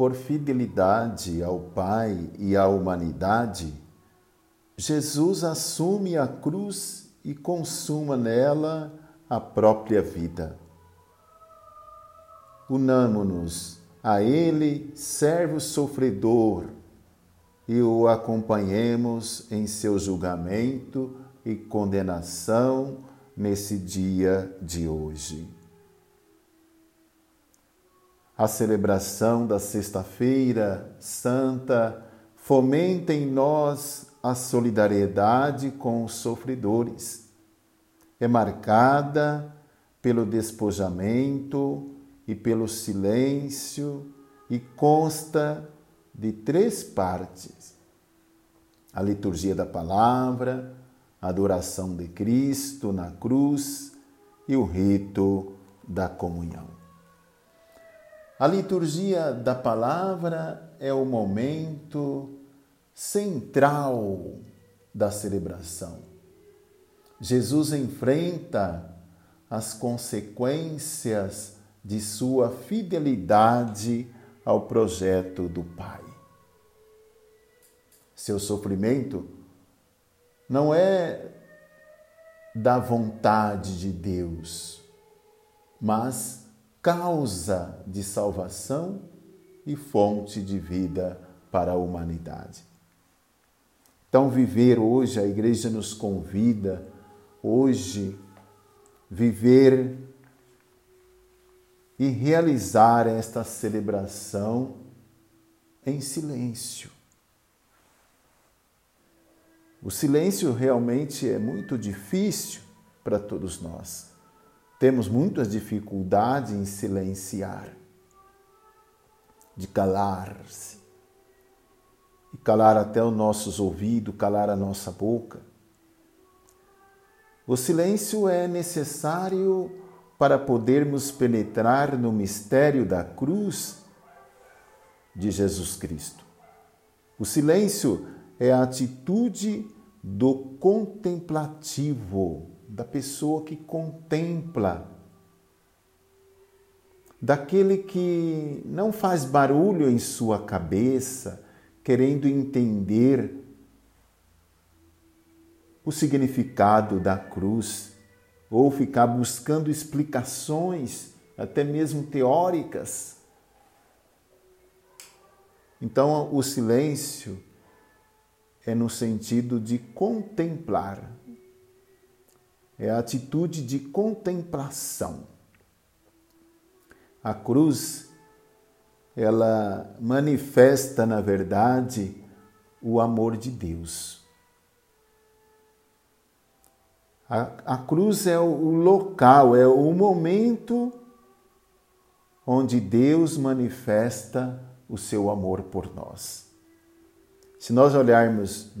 por fidelidade ao Pai e à humanidade, Jesus assume a cruz e consuma nela a própria vida. Unamo-nos a Ele, servo sofredor, e o acompanhemos em seu julgamento e condenação nesse dia de hoje. A celebração da Sexta-feira Santa fomenta em nós a solidariedade com os sofredores. É marcada pelo despojamento e pelo silêncio e consta de três partes: a liturgia da palavra, a adoração de Cristo na cruz e o rito da comunhão. A liturgia da palavra é o momento central da celebração. Jesus enfrenta as consequências de sua fidelidade ao projeto do Pai. Seu sofrimento não é da vontade de Deus, mas causa de salvação e fonte de vida para a humanidade. Então, viver hoje, a igreja nos convida hoje, viver e realizar esta celebração em silêncio. O silêncio realmente é muito difícil para todos nós. Temos muitas dificuldades em silenciar, de calar-se. E calar até os nossos ouvidos, calar a nossa boca. O silêncio é necessário para podermos penetrar no mistério da cruz de Jesus Cristo. O silêncio é a atitude do contemplativo, da pessoa que contempla, daquele que não faz barulho em sua cabeça, querendo entender o significado da cruz ou ficar buscando explicações, até mesmo teóricas. Então, o silêncio é no sentido de contemplar, é a atitude de contemplação. A cruz, ela manifesta, na verdade, o amor de Deus. A, a cruz é o local, é o momento onde Deus manifesta o seu amor por nós. Se nós olharmos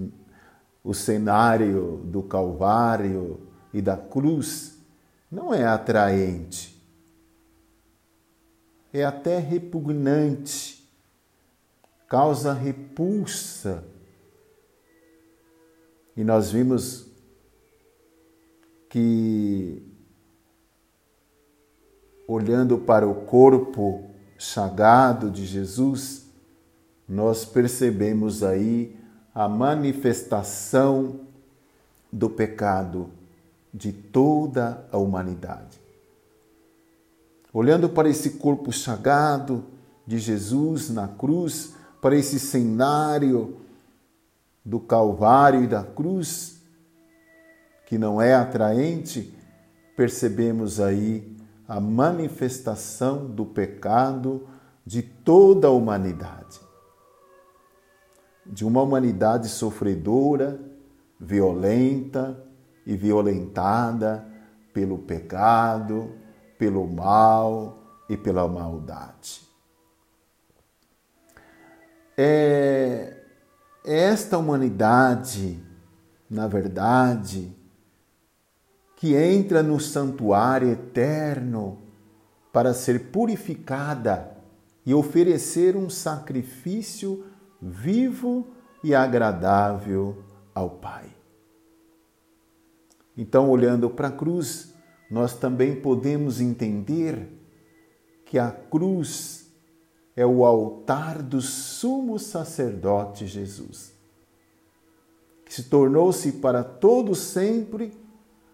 o cenário do Calvário e da cruz, não é atraente, é até repugnante, causa repulsa. E nós vimos que, olhando para o corpo chagado de Jesus, nós percebemos aí a manifestação do pecado de toda a humanidade. Olhando para esse corpo chagado de Jesus na cruz, para esse cenário do Calvário e da cruz, que não é atraente, percebemos aí a manifestação do pecado de toda a humanidade. De uma humanidade sofredora, violenta e violentada pelo pecado, pelo mal e pela maldade. É esta humanidade, na verdade, que entra no santuário eterno para ser purificada e oferecer um sacrifício vivo e agradável ao Pai. Então, olhando para a cruz, nós também podemos entender que a cruz é o altar do sumo sacerdote Jesus, que se tornou-se para todo sempre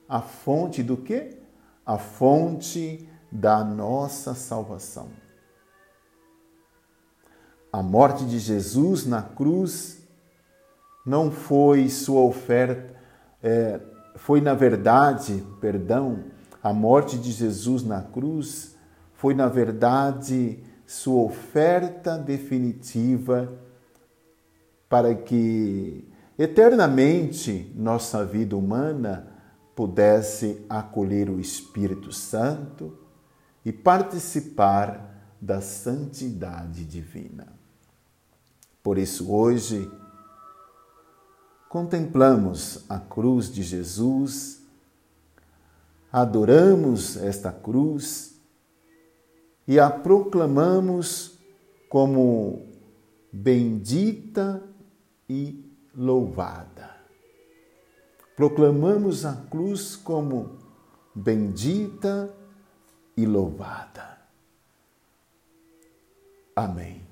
a fonte do quê? A fonte da nossa salvação. A morte de Jesus na cruz não foi sua oferta, é, foi na verdade, perdão, a morte de Jesus na cruz foi na verdade sua oferta definitiva para que eternamente nossa vida humana pudesse acolher o Espírito Santo e participar da santidade divina. Por isso, hoje, contemplamos a cruz de Jesus, adoramos esta cruz e a proclamamos como bendita e louvada. Proclamamos a cruz como bendita e louvada. Amém.